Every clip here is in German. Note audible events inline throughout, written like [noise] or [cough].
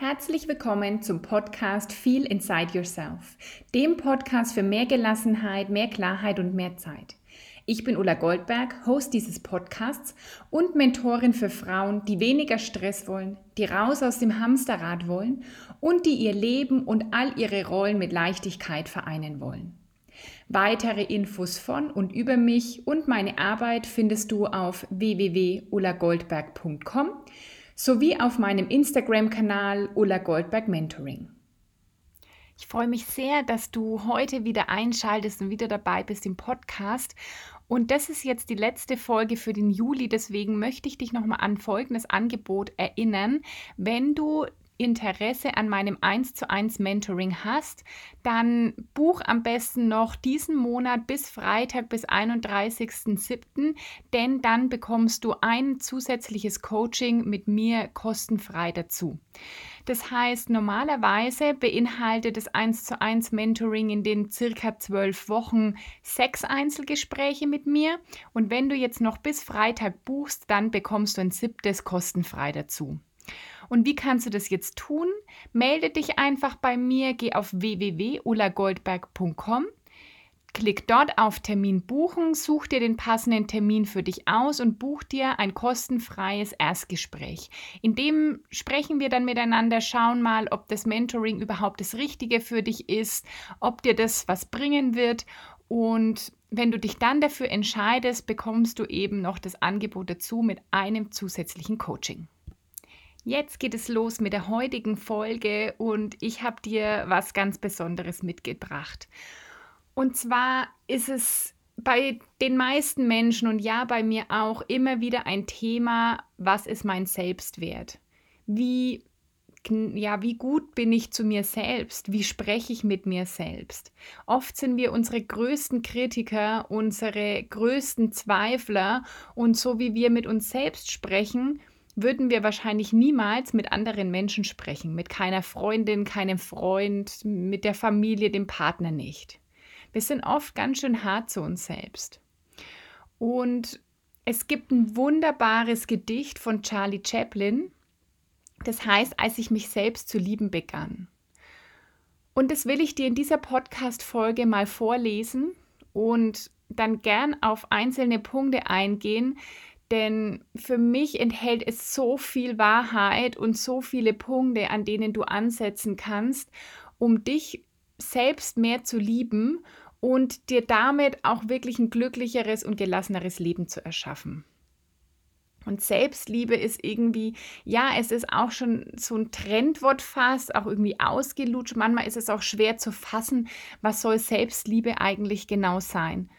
Herzlich willkommen zum Podcast Feel Inside Yourself, dem Podcast für mehr Gelassenheit, mehr Klarheit und mehr Zeit. Ich bin Ulla Goldberg, Host dieses Podcasts und Mentorin für Frauen, die weniger Stress wollen, die raus aus dem Hamsterrad wollen und die ihr Leben und all ihre Rollen mit Leichtigkeit vereinen wollen. Weitere Infos von und über mich und meine Arbeit findest du auf www.ullagoldberg.com sowie auf meinem Instagram-Kanal Ulla Goldberg Mentoring. Ich freue mich sehr, dass du heute wieder einschaltest und wieder dabei bist im Podcast. Und das ist jetzt die letzte Folge für den Juli. Deswegen möchte ich dich nochmal an folgendes Angebot erinnern. Wenn du Interesse an meinem 1 zu 1 Mentoring hast, dann buch am besten noch diesen Monat bis Freitag bis 31.07., denn dann bekommst du ein zusätzliches Coaching mit mir kostenfrei dazu. Das heißt, normalerweise beinhaltet das 1 zu 1 Mentoring in den circa zwölf Wochen sechs Einzelgespräche mit mir. Und wenn du jetzt noch bis Freitag buchst, dann bekommst du ein siebtes kostenfrei dazu. Und wie kannst du das jetzt tun? Melde dich einfach bei mir, geh auf www.ulagoldberg.com Klick dort auf Termin buchen, such dir den passenden Termin für dich aus und buch dir ein kostenfreies Erstgespräch. In dem sprechen wir dann miteinander, schauen mal, ob das Mentoring überhaupt das Richtige für dich ist, ob dir das was bringen wird und wenn du dich dann dafür entscheidest, bekommst du eben noch das Angebot dazu mit einem zusätzlichen Coaching. Jetzt geht es los mit der heutigen Folge und ich habe dir was ganz Besonderes mitgebracht. Und zwar ist es bei den meisten Menschen und ja bei mir auch immer wieder ein Thema, was ist mein Selbstwert? Wie ja, wie gut bin ich zu mir selbst? Wie spreche ich mit mir selbst? Oft sind wir unsere größten Kritiker, unsere größten Zweifler und so wie wir mit uns selbst sprechen, würden wir wahrscheinlich niemals mit anderen Menschen sprechen, mit keiner Freundin, keinem Freund, mit der Familie, dem Partner nicht. Wir sind oft ganz schön hart zu uns selbst. Und es gibt ein wunderbares Gedicht von Charlie Chaplin, das heißt, als ich mich selbst zu lieben begann. Und das will ich dir in dieser Podcast-Folge mal vorlesen und dann gern auf einzelne Punkte eingehen, denn für mich enthält es so viel Wahrheit und so viele Punkte, an denen du ansetzen kannst, um dich selbst mehr zu lieben und dir damit auch wirklich ein glücklicheres und gelasseneres Leben zu erschaffen. Und Selbstliebe ist irgendwie, ja, es ist auch schon so ein Trendwort fast, auch irgendwie ausgelutscht. Manchmal ist es auch schwer zu fassen, was soll Selbstliebe eigentlich genau sein.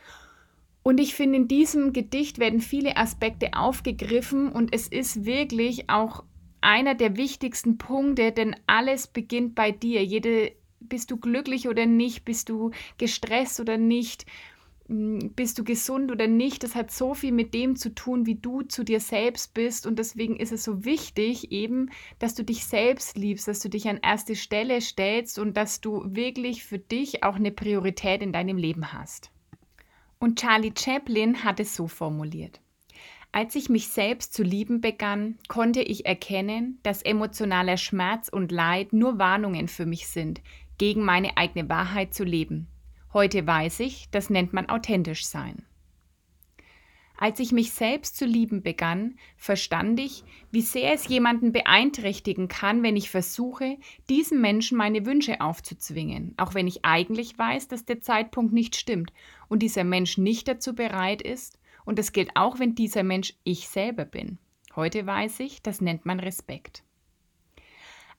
Und ich finde, in diesem Gedicht werden viele Aspekte aufgegriffen und es ist wirklich auch einer der wichtigsten Punkte, denn alles beginnt bei dir. Jede, bist du glücklich oder nicht? Bist du gestresst oder nicht? Hm, bist du gesund oder nicht? Das hat so viel mit dem zu tun, wie du zu dir selbst bist. Und deswegen ist es so wichtig, eben, dass du dich selbst liebst, dass du dich an erste Stelle stellst und dass du wirklich für dich auch eine Priorität in deinem Leben hast. Und Charlie Chaplin hat es so formuliert. Als ich mich selbst zu lieben begann, konnte ich erkennen, dass emotionaler Schmerz und Leid nur Warnungen für mich sind, gegen meine eigene Wahrheit zu leben. Heute weiß ich, das nennt man authentisch sein. Als ich mich selbst zu lieben begann, verstand ich, wie sehr es jemanden beeinträchtigen kann, wenn ich versuche, diesem Menschen meine Wünsche aufzuzwingen, auch wenn ich eigentlich weiß, dass der Zeitpunkt nicht stimmt und dieser Mensch nicht dazu bereit ist. Und das gilt auch, wenn dieser Mensch ich selber bin. Heute weiß ich, das nennt man Respekt.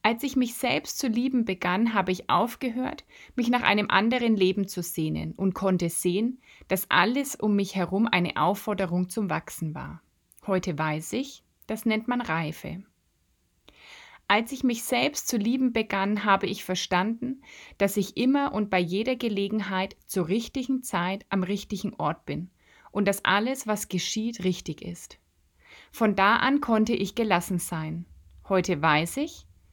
Als ich mich selbst zu lieben begann, habe ich aufgehört, mich nach einem anderen Leben zu sehnen und konnte sehen, dass alles um mich herum eine Aufforderung zum Wachsen war. Heute weiß ich, das nennt man Reife. Als ich mich selbst zu lieben begann, habe ich verstanden, dass ich immer und bei jeder Gelegenheit zur richtigen Zeit am richtigen Ort bin und dass alles, was geschieht, richtig ist. Von da an konnte ich gelassen sein. Heute weiß ich,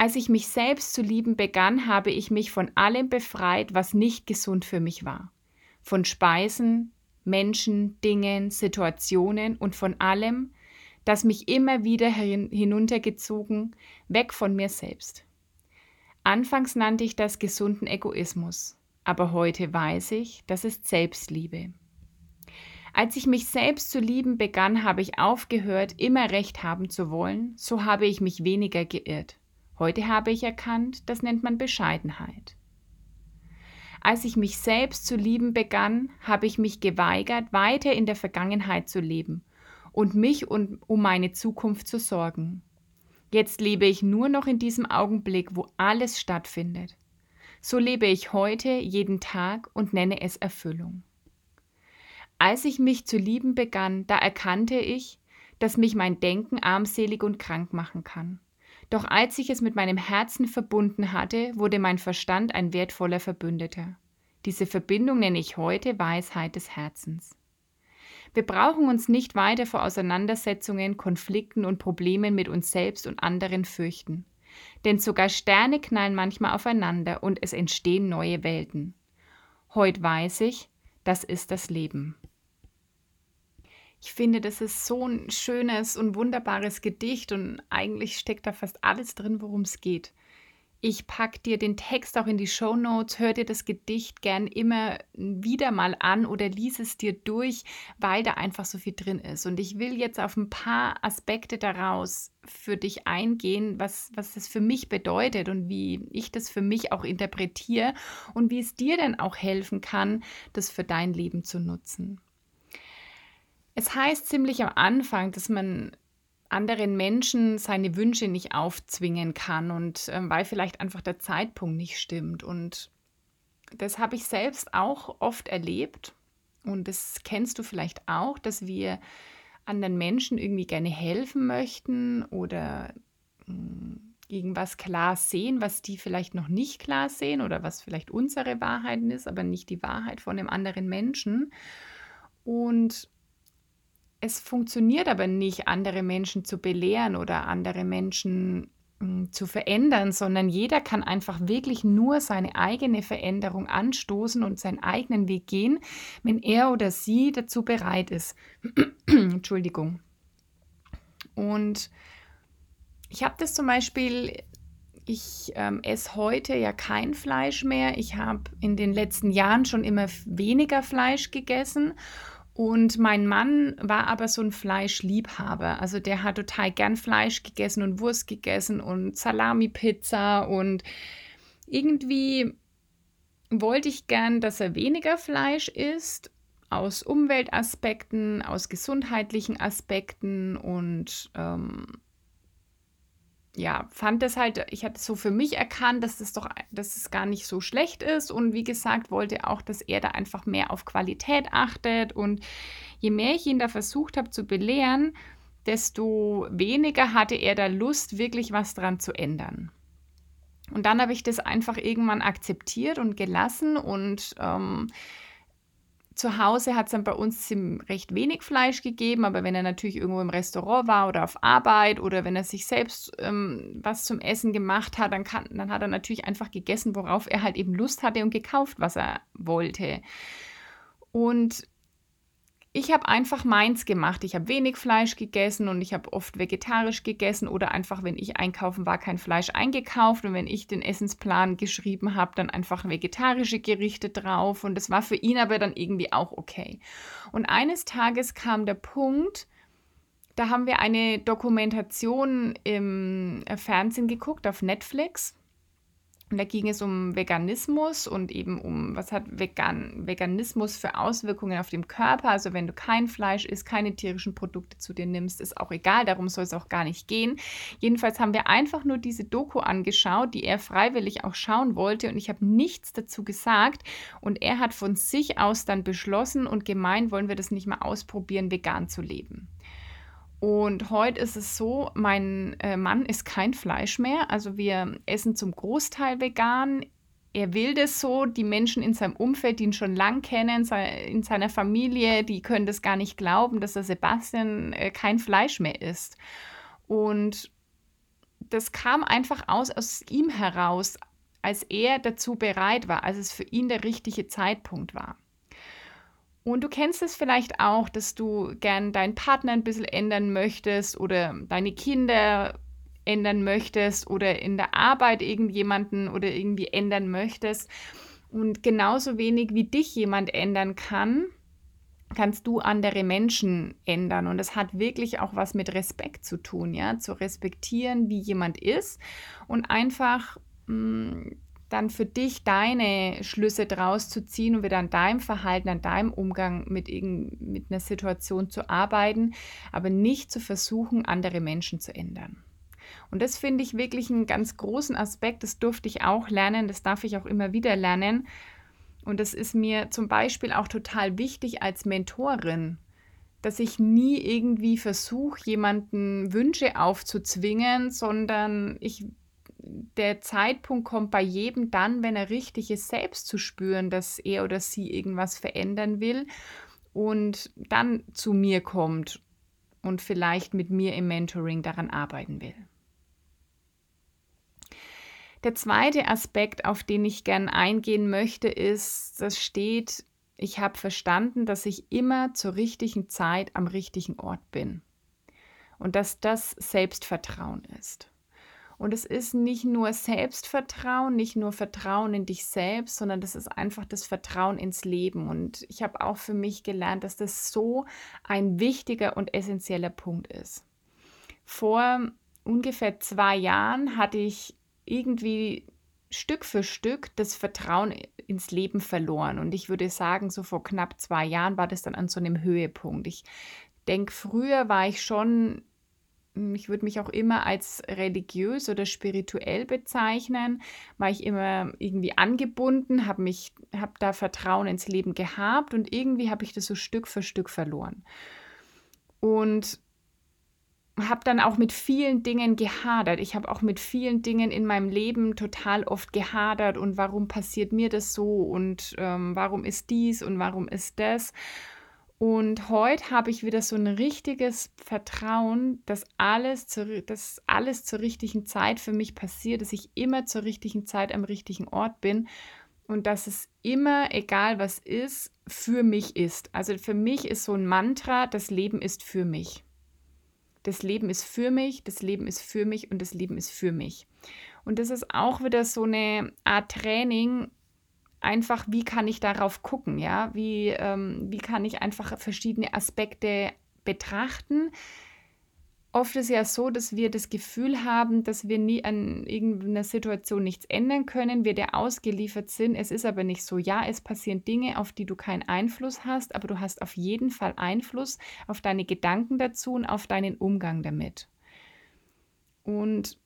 Als ich mich selbst zu lieben begann, habe ich mich von allem befreit, was nicht gesund für mich war. Von Speisen, Menschen, Dingen, Situationen und von allem, das mich immer wieder hinuntergezogen, weg von mir selbst. Anfangs nannte ich das gesunden Egoismus, aber heute weiß ich, das ist Selbstliebe. Als ich mich selbst zu lieben begann, habe ich aufgehört, immer recht haben zu wollen, so habe ich mich weniger geirrt. Heute habe ich erkannt, das nennt man Bescheidenheit. Als ich mich selbst zu lieben begann, habe ich mich geweigert, weiter in der Vergangenheit zu leben und mich und um meine Zukunft zu sorgen. Jetzt lebe ich nur noch in diesem Augenblick, wo alles stattfindet. So lebe ich heute jeden Tag und nenne es Erfüllung. Als ich mich zu lieben begann, da erkannte ich, dass mich mein Denken armselig und krank machen kann. Doch als ich es mit meinem Herzen verbunden hatte, wurde mein Verstand ein wertvoller Verbündeter. Diese Verbindung nenne ich heute Weisheit des Herzens. Wir brauchen uns nicht weiter vor Auseinandersetzungen, Konflikten und Problemen mit uns selbst und anderen fürchten. Denn sogar Sterne knallen manchmal aufeinander und es entstehen neue Welten. Heute weiß ich, das ist das Leben. Ich finde, das ist so ein schönes und wunderbares Gedicht und eigentlich steckt da fast alles drin, worum es geht. Ich packe dir den Text auch in die Show Notes, hör dir das Gedicht gern immer wieder mal an oder lies es dir durch, weil da einfach so viel drin ist. Und ich will jetzt auf ein paar Aspekte daraus für dich eingehen, was, was das für mich bedeutet und wie ich das für mich auch interpretiere und wie es dir denn auch helfen kann, das für dein Leben zu nutzen. Es heißt ziemlich am Anfang, dass man anderen Menschen seine Wünsche nicht aufzwingen kann und ähm, weil vielleicht einfach der Zeitpunkt nicht stimmt. Und das habe ich selbst auch oft erlebt und das kennst du vielleicht auch, dass wir anderen Menschen irgendwie gerne helfen möchten oder mh, hm, irgendwas klar sehen, was die vielleicht noch nicht klar sehen oder was vielleicht unsere Wahrheit ist, aber nicht die Wahrheit von einem anderen Menschen. Und es funktioniert aber nicht, andere Menschen zu belehren oder andere Menschen hm, zu verändern, sondern jeder kann einfach wirklich nur seine eigene Veränderung anstoßen und seinen eigenen Weg gehen, wenn er oder sie dazu bereit ist. [clears throat] Entschuldigung. Und ich habe das zum Beispiel, ich ähm, esse heute ja kein Fleisch mehr. Ich habe in den letzten Jahren schon immer weniger Fleisch gegessen und mein Mann war aber so ein Fleischliebhaber. Also der hat total gern Fleisch gegessen und Wurst gegessen und Salami-Pizza und irgendwie wollte ich gern, dass er weniger Fleisch isst, aus Umweltaspekten, aus gesundheitlichen Aspekten und ähm, ja, fand das halt, ich hatte so für mich erkannt, dass das doch, dass es gar nicht so schlecht ist. Und wie gesagt, wollte auch, dass er da einfach mehr auf Qualität achtet. Und je mehr ich ihn da versucht habe zu belehren, desto weniger hatte er da Lust, wirklich was dran zu ändern. Und dann habe ich das einfach irgendwann akzeptiert und gelassen. Und ähm, zu Hause hat es dann bei uns recht wenig Fleisch gegeben, aber wenn er natürlich irgendwo im Restaurant war oder auf Arbeit oder wenn er sich selbst ähm, was zum Essen gemacht hat, dann, kann, dann hat er natürlich einfach gegessen, worauf er halt eben Lust hatte und gekauft, was er wollte. Und ich habe einfach meins gemacht. Ich habe wenig Fleisch gegessen und ich habe oft vegetarisch gegessen oder einfach, wenn ich einkaufen war, kein Fleisch eingekauft und wenn ich den Essensplan geschrieben habe, dann einfach vegetarische Gerichte drauf und das war für ihn aber dann irgendwie auch okay. Und eines Tages kam der Punkt, da haben wir eine Dokumentation im Fernsehen geguckt auf Netflix und da ging es um Veganismus und eben um, was hat Vegan, Veganismus für Auswirkungen auf den Körper. Also wenn du kein Fleisch isst, keine tierischen Produkte zu dir nimmst, ist auch egal, darum soll es auch gar nicht gehen. Jedenfalls haben wir einfach nur diese Doku angeschaut, die er freiwillig auch schauen wollte und ich habe nichts dazu gesagt. Und er hat von sich aus dann beschlossen und gemeint, wollen wir das nicht mal ausprobieren, vegan zu leben. Und heute ist es so, mein äh, Mann isst kein Fleisch mehr. Also wir essen zum Großteil vegan. Er will das so. Die Menschen in seinem Umfeld, die ihn schon lang kennen, in seiner Familie, die können das gar nicht glauben, dass der Sebastian äh, kein Fleisch mehr isst. Und das kam einfach aus, aus ihm heraus, als er dazu bereit war, als es für ihn der richtige Zeitpunkt war. Und du kennst es vielleicht auch, dass du gern deinen Partner ein bisschen ändern möchtest oder deine Kinder ändern möchtest oder in der Arbeit irgendjemanden oder irgendwie ändern möchtest. Und genauso wenig wie dich jemand ändern kann, kannst du andere Menschen ändern. Und das hat wirklich auch was mit Respekt zu tun, ja, zu respektieren, wie jemand ist und einfach mh, mm, dann für dich deine Schlüsse draus zu ziehen und wieder an deinem Verhalten, an deinem Umgang mit, mit einer Situation zu arbeiten, aber nicht zu versuchen, andere Menschen zu ändern. Und das finde ich wirklich einen ganz großen Aspekt. Das durfte ich auch lernen, das darf ich auch immer wieder lernen, und das ist mir zum Beispiel auch total wichtig als Mentorin, dass ich nie irgendwie versuche, jemanden Wünsche aufzuzwingen, sondern ich, der Zeitpunkt kommt bei jedem dann, wenn er richtig ist, selbst zu spüren, dass er oder sie irgendwas verändern will und dann zu mir kommt und vielleicht mit mir im Mentoring daran arbeiten will. Der zweite Aspekt, auf den ich gern eingehen möchte, ist, das steht, ich habe verstanden, dass ich immer zur richtigen Zeit am richtigen Ort bin. Und dass das Selbstvertrauen ist. Und es ist nicht nur Selbstvertrauen, nicht nur Vertrauen in dich selbst, sondern das ist einfach das Vertrauen ins Leben. Und ich habe auch für mich gelernt, dass das so ein wichtiger und essentieller Punkt ist. Vor ungefähr zwei Jahren hatte ich irgendwie Stück für Stück das Vertrauen ins Leben verloren. Und ich würde sagen, so vor knapp zwei Jahren war das dann an so einem Höhepunkt. Ich denke, früher war ich schon, ich würde mich auch immer als religiös oder spirituell bezeichnen, war ich immer irgendwie angebunden, habe mich, habe da Vertrauen ins Leben gehabt und irgendwie habe ich das so Stück für Stück verloren. Und habe dann auch mit vielen Dingen gehadert. Ich habe auch mit vielen Dingen in meinem Leben total oft gehadert und warum passiert mir das so und ähm, warum ist dies und warum ist das. Und heute habe ich wieder so ein richtiges Vertrauen, dass alles, zu, dass alles zur richtigen Zeit für mich passiert, dass ich immer zur richtigen Zeit am richtigen Ort bin und dass es immer, egal was ist, für mich ist. Also für mich ist so ein Mantra, das Leben ist für mich das Leben ist für mich, das Leben ist für mich und das Leben ist für mich. Und das ist auch wieder so eine Art Training, einfach, wie kann ich darauf gucken, ja, wie, ähm, wie kann ich einfach verschiedene Aspekte betrachten, Oft ist ja so, dass wir das Gefühl haben, dass wir nie an irgendeiner Situation nichts ändern können, wir der ausgeliefert sind. Es ist aber nicht so. Ja, es passieren Dinge, auf die du keinen Einfluss hast, aber du hast auf jeden Fall Einfluss auf deine Gedanken dazu und auf deinen Umgang damit. Und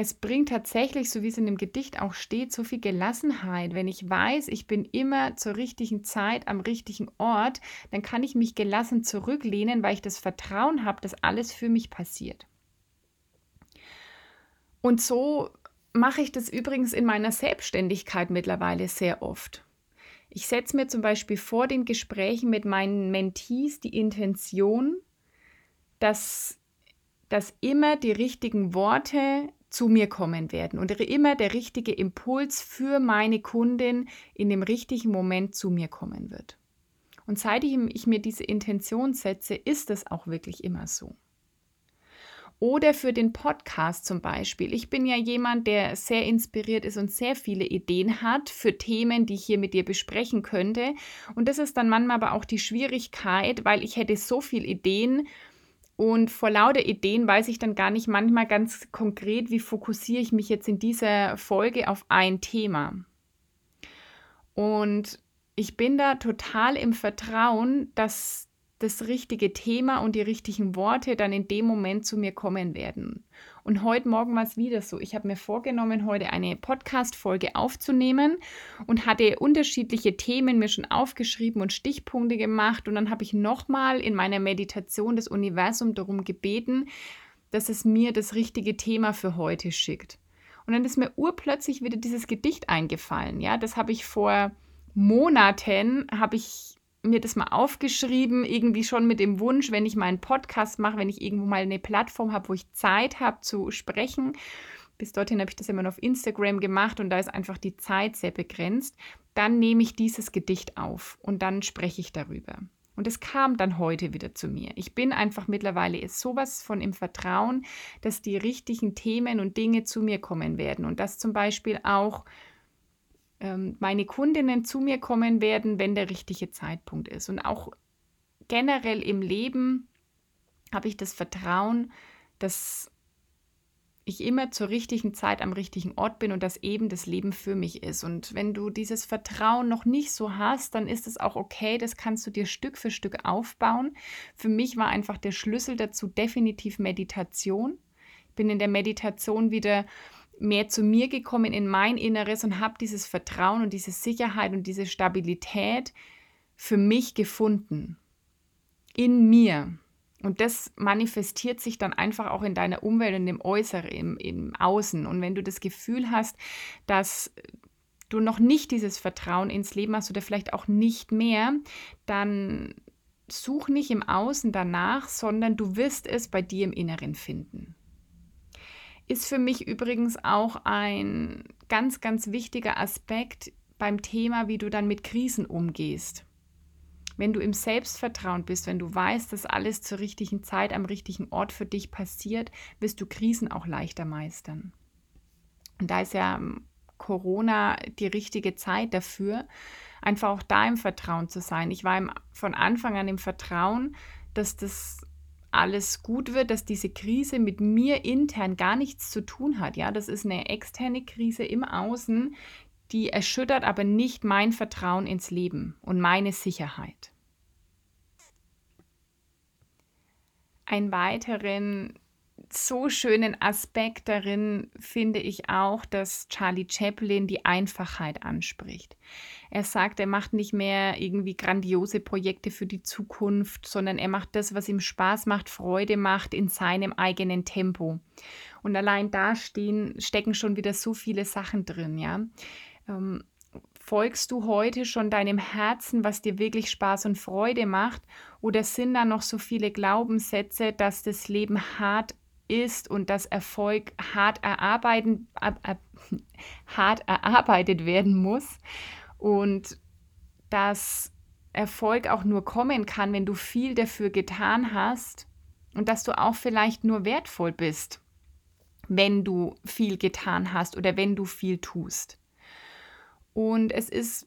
es bringt tatsächlich, so wie es in dem Gedicht auch steht, so viel Gelassenheit. Wenn ich weiß, ich bin immer zur richtigen Zeit am richtigen Ort, dann kann ich mich gelassen zurücklehnen, weil ich das Vertrauen habe, dass alles für mich passiert. Und so mache ich das übrigens in meiner Selbstständigkeit mittlerweile sehr oft. Ich setze mir zum Beispiel vor den Gesprächen mit meinen Mentees die Intention, dass, dass immer die richtigen Worte zu mir kommen werden und immer der richtige Impuls für meine Kundin in dem richtigen Moment zu mir kommen wird. Und seit ich mir diese Intention setze, ist es auch wirklich immer so. Oder für den Podcast zum Beispiel. Ich bin ja jemand, der sehr inspiriert ist und sehr viele Ideen hat für Themen, die ich hier mit dir besprechen könnte. Und das ist dann manchmal aber auch die Schwierigkeit, weil ich hätte so viele Ideen, und vor lauter Ideen weiß ich dann gar nicht manchmal ganz konkret, wie fokussiere ich mich jetzt in dieser Folge auf ein Thema. Und ich bin da total im Vertrauen, dass das richtige Thema und die richtigen Worte dann in dem Moment zu mir kommen werden. Und heute Morgen war es wieder so. Ich habe mir vorgenommen, heute eine Podcast-Folge aufzunehmen und hatte unterschiedliche Themen mir schon aufgeschrieben und Stichpunkte gemacht. Und dann habe ich nochmal in meiner Meditation das Universum darum gebeten, dass es mir das richtige Thema für heute schickt. Und dann ist mir urplötzlich wieder dieses Gedicht eingefallen. Ja, das habe ich vor Monaten, habe ich mir das mal aufgeschrieben, irgendwie schon mit dem Wunsch, wenn ich mal einen Podcast mache, wenn ich irgendwo mal eine Plattform habe, wo ich Zeit habe zu sprechen. Bis dorthin habe ich das immer noch auf Instagram gemacht und da ist einfach die Zeit sehr begrenzt. Dann nehme ich dieses Gedicht auf und dann spreche ich darüber. Und es kam dann heute wieder zu mir. Ich bin einfach mittlerweile sowas von im Vertrauen, dass die richtigen Themen und Dinge zu mir kommen werden und dass zum Beispiel auch ähm, meine Kundinnen zu mir kommen werden, wenn der richtige Zeitpunkt ist. Und auch generell im Leben habe ich das Vertrauen, dass ich immer zur richtigen Zeit am richtigen Ort bin und dass eben das Leben für mich ist. Und wenn du dieses Vertrauen noch nicht so hast, dann ist es auch okay, das kannst du dir Stück für Stück aufbauen. Für mich war einfach der Schlüssel dazu definitiv Meditation. Ich bin in der Meditation wieder mehr zu mir gekommen in mein Inneres und habe dieses Vertrauen und diese Sicherheit und diese Stabilität für mich gefunden. In mir. Und das manifestiert sich dann einfach auch in deiner Umwelt und im Äußeren, im, im Außen. Und wenn du das Gefühl hast, dass du noch nicht dieses Vertrauen ins Leben hast oder vielleicht auch nicht mehr, dann such nicht im Außen danach, sondern du wirst es bei dir im Inneren finden ist für mich übrigens auch ein ganz, ganz wichtiger Aspekt beim Thema, wie du dann mit Krisen umgehst. Wenn du im Selbstvertrauen bist, wenn du weißt, dass alles zur richtigen Zeit am richtigen Ort für dich passiert, wirst du Krisen auch leichter meistern. Und da ist ja ähm, Corona die richtige Zeit dafür, einfach auch da im Vertrauen zu sein. Ich war im, von Anfang an im Vertrauen, dass das alles gut wird, dass diese Krise mit mir intern gar nichts zu tun hat. Ja, das ist eine externe Krise im Außen, die erschüttert aber nicht mein Vertrauen ins Leben und meine Sicherheit. Ein weiteren so schönen Aspekt darin finde ich auch, dass Charlie Chaplin die Einfachheit anspricht. Er sagt, er macht nicht mehr irgendwie grandiose Projekte für die Zukunft, sondern er macht das, was ihm Spaß macht, Freude macht, in seinem eigenen Tempo. Und allein da stehen, stecken schon wieder so viele Sachen drin, ja. Ähm, folgst du heute schon deinem Herzen, was dir wirklich Spaß und Freude macht? Oder sind da noch so viele Glaubenssätze, dass das Leben hart ist und dass Erfolg hart, erarbeiten, äh, [laughs] äh, hart erarbeitet werden muss und dass Erfolg auch nur kommen kann, wenn du viel dafür getan hast und dass du auch vielleicht nur wertvoll bist, wenn du viel getan hast oder wenn du viel tust. Und es ist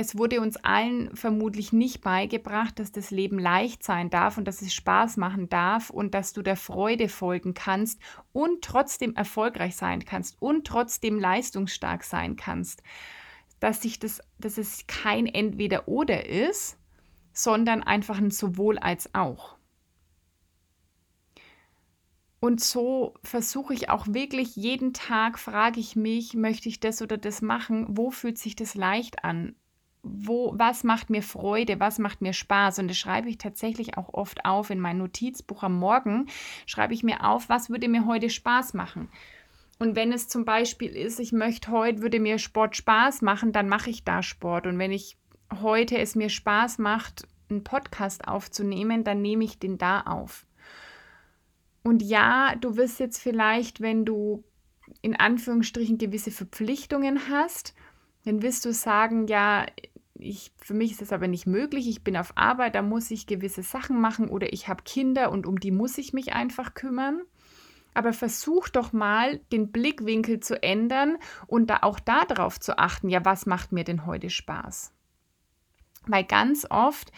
es wurde uns allen vermutlich nicht beigebracht, dass das Leben leicht sein darf und dass es Spaß machen darf und dass du der Freude folgen kannst und trotzdem erfolgreich sein kannst und trotzdem leistungsstark sein kannst. Dass, sich das, dass es kein Entweder-Oder ist, sondern einfach ein sowohl als auch. Und so versuche ich auch wirklich jeden Tag, frage ich mich, möchte ich das oder das machen? Wo fühlt sich das leicht an? Wo, was macht mir Freude, was macht mir Spaß. Und das schreibe ich tatsächlich auch oft auf in mein Notizbuch am Morgen. Schreibe ich mir auf, was würde mir heute Spaß machen. Und wenn es zum Beispiel ist, ich möchte heute, würde mir Sport Spaß machen, dann mache ich da Sport. Und wenn ich heute es mir Spaß macht, einen Podcast aufzunehmen, dann nehme ich den da auf. Und ja, du wirst jetzt vielleicht, wenn du in Anführungsstrichen gewisse Verpflichtungen hast, dann wirst du sagen, ja, ich, für mich ist das aber nicht möglich, ich bin auf Arbeit, da muss ich gewisse Sachen machen oder ich habe Kinder und um die muss ich mich einfach kümmern. Aber versuch doch mal, den Blickwinkel zu ändern und da auch darauf zu achten, ja, was macht mir denn heute Spaß? Weil ganz oft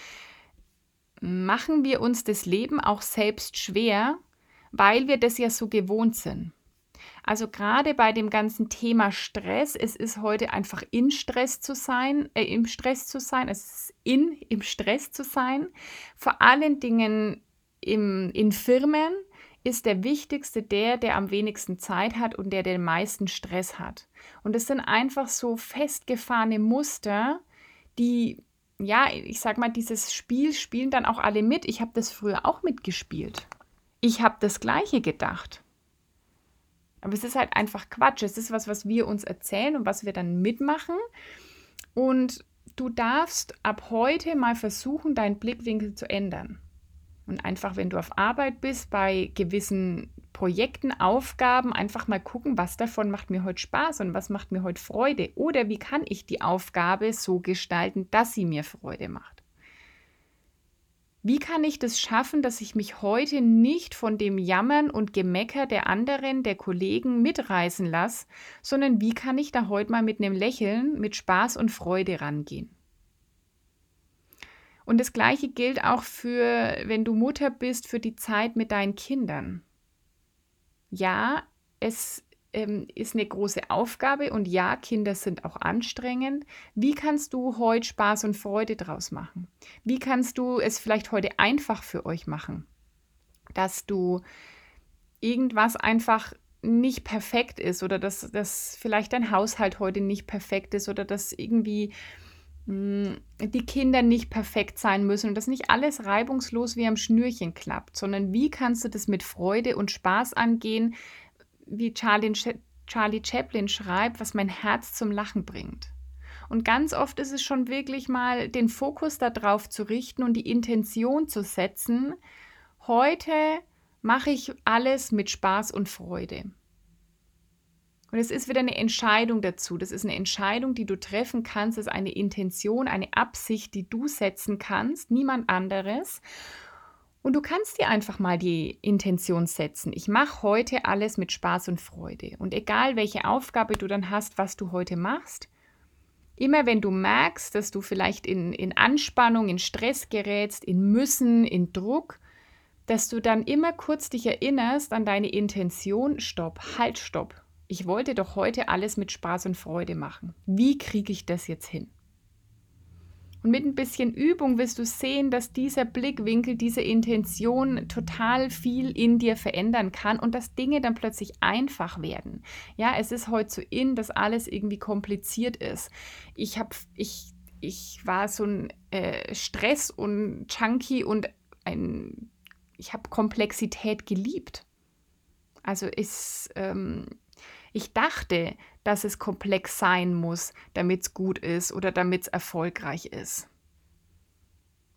machen wir uns das Leben auch selbst schwer, weil wir das ja so gewohnt sind. Also gerade bei dem ganzen Thema Stress, es ist heute einfach in Stress zu sein, äh, im Stress zu sein, es ist in im Stress zu sein, vor allen Dingen im, in Firmen, ist der wichtigste der, der am wenigsten Zeit hat und der den meisten Stress hat. Und es sind einfach so festgefahrene Muster, die, ja, ich sag mal, dieses Spiel spielen dann auch alle mit. Ich habe das früher auch mitgespielt. Ich habe das Gleiche gedacht. Aber es ist halt einfach Quatsch. Es ist was, was wir uns erzählen und was wir dann mitmachen. Und du darfst ab heute mal versuchen, deinen Blickwinkel zu ändern. Und einfach, wenn du auf Arbeit bist, bei gewissen Projekten, Aufgaben, einfach mal gucken, was davon macht mir heute Spaß und was macht mir heute Freude. Oder wie kann ich die Aufgabe so gestalten, dass sie mir Freude macht. Wie kann ich das schaffen, dass ich mich heute nicht von dem Jammern und Gemecker der anderen, der Kollegen mitreißen lasse, sondern wie kann ich da heute mal mit einem Lächeln, mit Spaß und Freude rangehen? Und das Gleiche gilt auch für, wenn du Mutter bist, für die Zeit mit deinen Kindern. Ja, es ähm, ist eine große Aufgabe und ja, Kinder sind auch anstrengend. Wie kannst du heute Spaß und Freude draus machen? Wie kannst du es vielleicht heute einfach für euch machen? Dass du irgendwas einfach nicht perfekt ist oder dass, dass vielleicht dein Haushalt heute nicht perfekt ist oder dass irgendwie hm, die Kinder nicht perfekt sein müssen und dass nicht alles reibungslos wie am Schnürchen klappt, sondern wie kannst du das mit Freude und Spaß angehen, wie Charlie, Charlie Chaplin schreibt, was mein Herz zum Lachen bringt. Und ganz oft ist es schon wirklich mal den Fokus darauf zu richten und die Intention zu setzen, heute mache ich alles mit Spaß und Freude. Und es ist wieder eine Entscheidung dazu. Das ist eine Entscheidung, die du treffen kannst. Das ist eine Intention, eine Absicht, die du setzen kannst, niemand anderes. Und du kannst dir einfach mal die Intention setzen. Ich mache heute alles mit Spaß und Freude. Und egal, welche Aufgabe du dann hast, was du heute machst, immer wenn du merkst, dass du vielleicht in, in Anspannung, in Stress gerätst, in Müssen, in Druck, dass du dann immer kurz dich erinnerst an deine Intention, stopp, halt, stopp ich wollte doch heute alles mit Spaß und Freude machen. Wie kriege ich das jetzt hin? Und mit ein bisschen Übung wirst du sehen, dass dieser Blickwinkel, diese Intention total viel in dir verändern kann und dass Dinge dann plötzlich einfach werden. Ja, es ist heute so in, dass alles irgendwie kompliziert ist. Ich habe, ich, ich war so ein äh, Stress und Chunky und ein, ich habe Komplexität geliebt. Also ist, ähm, ich dachte, dass es komplex sein muss, damit es gut ist oder damit es erfolgreich ist.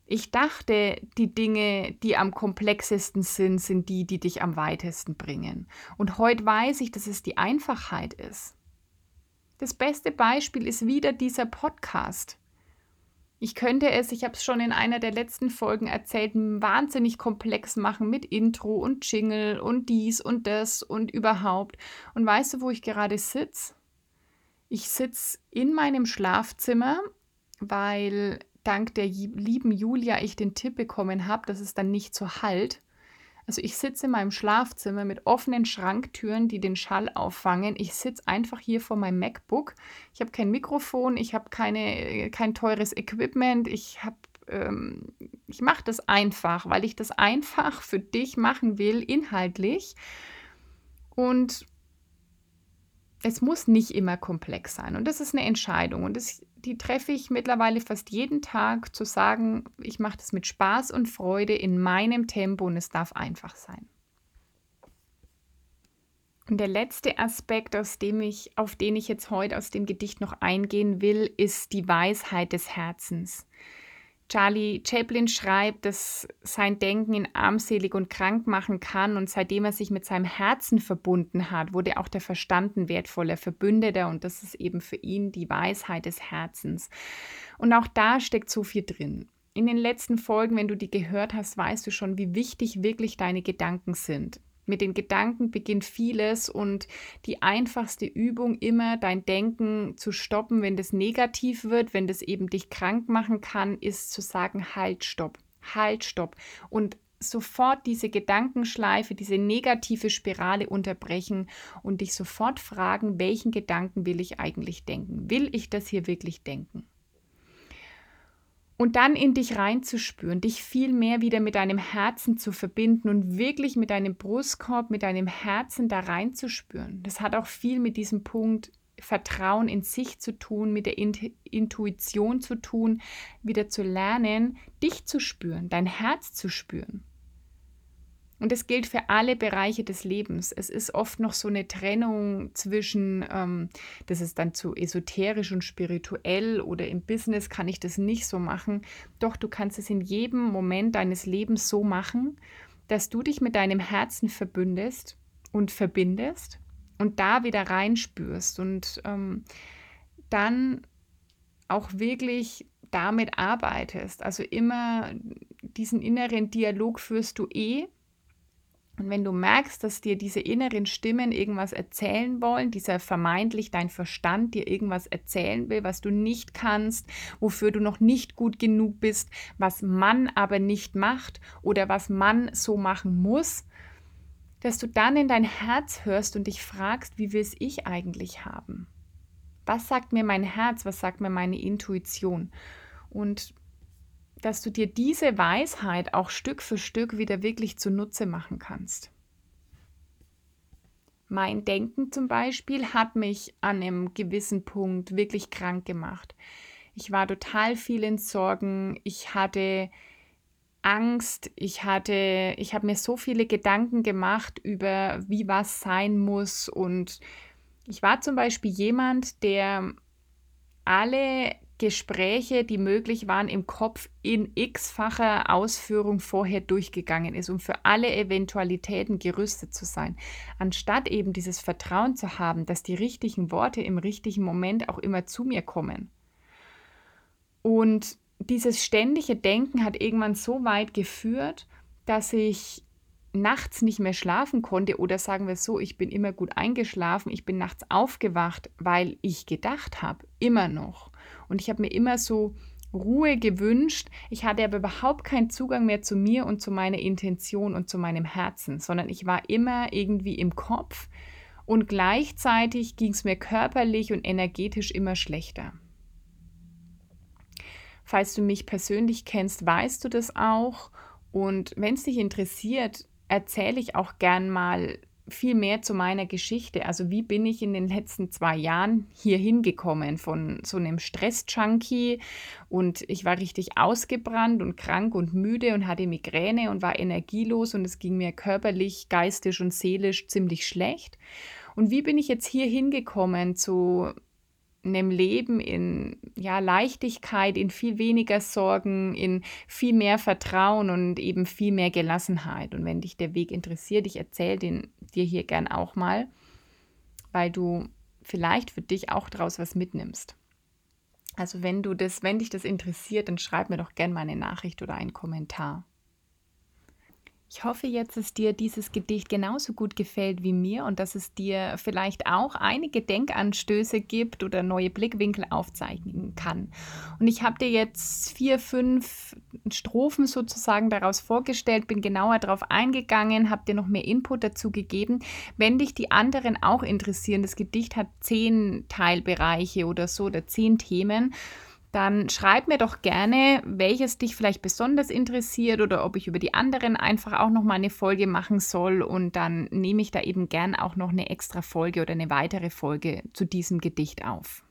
Ich dachte, die Dinge, die am komplexesten sind, sind die, die dich am weitesten bringen. Und heute weiß ich, dass es die Einfachheit ist. Das beste Beispiel ist wieder dieser Podcast. Ich könnte es, ich habe es schon in einer der letzten Folgen erzählt, wahnsinnig komplex machen mit Intro und Jingle und dies und das und überhaupt. Und weißt du, wo ich gerade sitze? Ich sitze in meinem Schlafzimmer, weil dank der lieben Julia ich den Tipp bekommen habe, dass es dann nicht so halt. Also ich sitze in meinem Schlafzimmer mit offenen Schranktüren, die den Schall auffangen. Ich sitze einfach hier vor meinem MacBook. Ich habe kein Mikrofon, ich habe keine, kein teures Equipment. Ich ähm, ich mache das einfach, weil ich das einfach für dich machen will, inhaltlich. Und es muss nicht immer komplex sein. Und das ist eine Entscheidung. Und das, die treffe ich mittlerweile fast jeden Tag, zu sagen, ich mache das mit Spaß und Freude in meinem Tempo und es darf einfach sein. Und der letzte Aspekt, aus dem ich, auf den ich jetzt heute aus dem Gedicht noch eingehen will, ist die Weisheit des Herzens. Charlie Chaplin schreibt, dass sein Denken ihn armselig und krank machen kann und seitdem er sich mit seinem Herzen verbunden hat, wurde auch der Verstand ein wertvoller Verbündeter und das ist eben für ihn die Weisheit des Herzens. Und auch da steckt so viel drin. In den letzten Folgen, wenn du die gehört hast, weißt du schon, wie wichtig wirklich deine Gedanken sind. Mit den Gedanken beginnt vieles und die einfachste Übung immer, dein Denken zu stoppen, wenn das negativ wird, wenn das eben dich krank machen kann, ist zu sagen, halt, stopp, halt, stopp. Und sofort diese Gedankenschleife, diese negative Spirale unterbrechen und dich sofort fragen, welchen Gedanken will ich eigentlich denken? Will ich das hier wirklich denken? Und dann in dich reinzuspüren, dich viel mehr wieder mit deinem Herzen zu verbinden und wirklich mit deinem Brustkorb, mit deinem Herzen da reinzuspüren. Das hat auch viel mit diesem Punkt Vertrauen in sich zu tun, mit der Intuition zu tun, wieder zu lernen, dich zu spüren, dein Herz zu spüren. Und das gilt für alle Bereiche des Lebens. Es ist oft noch so eine Trennung zwischen, ähm, das ist dann zu esoterisch und spirituell oder im Business kann ich das nicht so machen. Doch du kannst es in jedem Moment deines Lebens so machen, dass du dich mit deinem Herzen verbündest und verbindest und da wieder reinspürst und ähm, dann auch wirklich damit arbeitest. Also immer diesen inneren Dialog führst du eh und wenn du merkst, dass dir diese inneren Stimmen irgendwas erzählen wollen, dieser vermeintlich dein Verstand dir irgendwas erzählen will, was du nicht kannst, wofür du noch nicht gut genug bist, was man aber nicht macht oder was man so machen muss, dass du dann in dein Herz hörst und dich fragst, wie will es ich eigentlich haben? Was sagt mir mein Herz? Was sagt mir meine Intuition? Und dass du dir diese Weisheit auch Stück für Stück wieder wirklich zunutze machen kannst. Mein Denken zum Beispiel hat mich an einem gewissen Punkt wirklich krank gemacht. Ich war total viel in Sorgen. Ich hatte Angst. Ich hatte, ich habe mir so viele Gedanken gemacht über, wie was sein muss. Und ich war zum Beispiel jemand, der alle Gespräche, die möglich waren, im Kopf in x-facher Ausführung vorher durchgegangen ist, um für alle Eventualitäten gerüstet zu sein, anstatt eben dieses Vertrauen zu haben, dass die richtigen Worte im richtigen Moment auch immer zu mir kommen. Und dieses ständige Denken hat irgendwann so weit geführt, dass ich nachts nicht mehr schlafen konnte oder sagen wir so, ich bin immer gut eingeschlafen, ich bin nachts aufgewacht, weil ich gedacht habe, immer noch. Und ich habe mir immer so Ruhe gewünscht. Ich hatte aber überhaupt keinen Zugang mehr zu mir und zu meiner Intention und zu meinem Herzen, sondern ich war immer irgendwie im Kopf und gleichzeitig ging es mir körperlich und energetisch immer schlechter. Falls du mich persönlich kennst, weißt du das auch. Und wenn es dich interessiert, erzähle ich auch gern mal viel mehr zu meiner Geschichte. Also wie bin ich in den letzten zwei Jahren hier hingekommen von so einem Stress-Junkie und ich war richtig ausgebrannt und krank und müde und hatte Migräne und war energielos und es ging mir körperlich, geistig und seelisch ziemlich schlecht. Und wie bin ich jetzt hier hingekommen zu einem Leben in ja, Leichtigkeit, in viel weniger Sorgen, in viel mehr Vertrauen und eben viel mehr Gelassenheit. Und wenn dich der Weg interessiert, ich erzähle den dir hier gern auch mal, weil du vielleicht für dich auch daraus was mitnimmst. Also wenn du das, wenn dich das interessiert, dann schreib mir doch gern mal eine Nachricht oder einen Kommentar. Ich hoffe jetzt, dass dir dieses Gedicht genauso gut gefällt wie mir und dass es dir vielleicht auch einige Denkanstöße gibt oder neue Blickwinkel aufzeichnen kann. Und ich habe dir jetzt vier, fünf Strophen sozusagen daraus vorgestellt, bin genauer darauf eingegangen, habe dir noch mehr Input dazu gegeben. Wenn dich die anderen auch interessieren, das Gedicht hat zehn Teilbereiche oder so oder zehn Themen dann schreib mir doch gerne, welches dich vielleicht besonders interessiert oder ob ich über die anderen einfach auch noch mal eine Folge machen soll und dann nehme ich da eben gern auch noch eine extra Folge oder eine weitere Folge zu diesem Gedicht auf.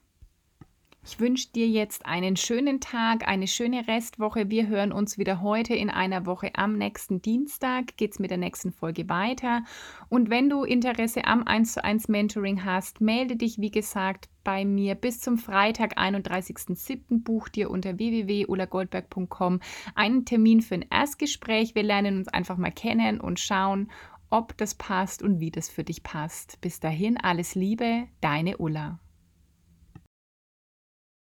Ich wünsche dir jetzt einen schönen Tag, eine schöne Restwoche. Wir hören uns wieder heute in einer Woche. Am nächsten Dienstag geht es mit der nächsten Folge weiter. Und wenn du Interesse am 1 zu 1 Mentoring hast, melde dich, wie gesagt, bei mir bis zum Freitag, 31.07. Buch dir unter www.ulagoldberg.com einen Termin für ein Erstgespräch. Wir lernen uns einfach mal kennen und schauen, ob das passt und wie das für dich passt. Bis dahin alles Liebe, deine Ulla.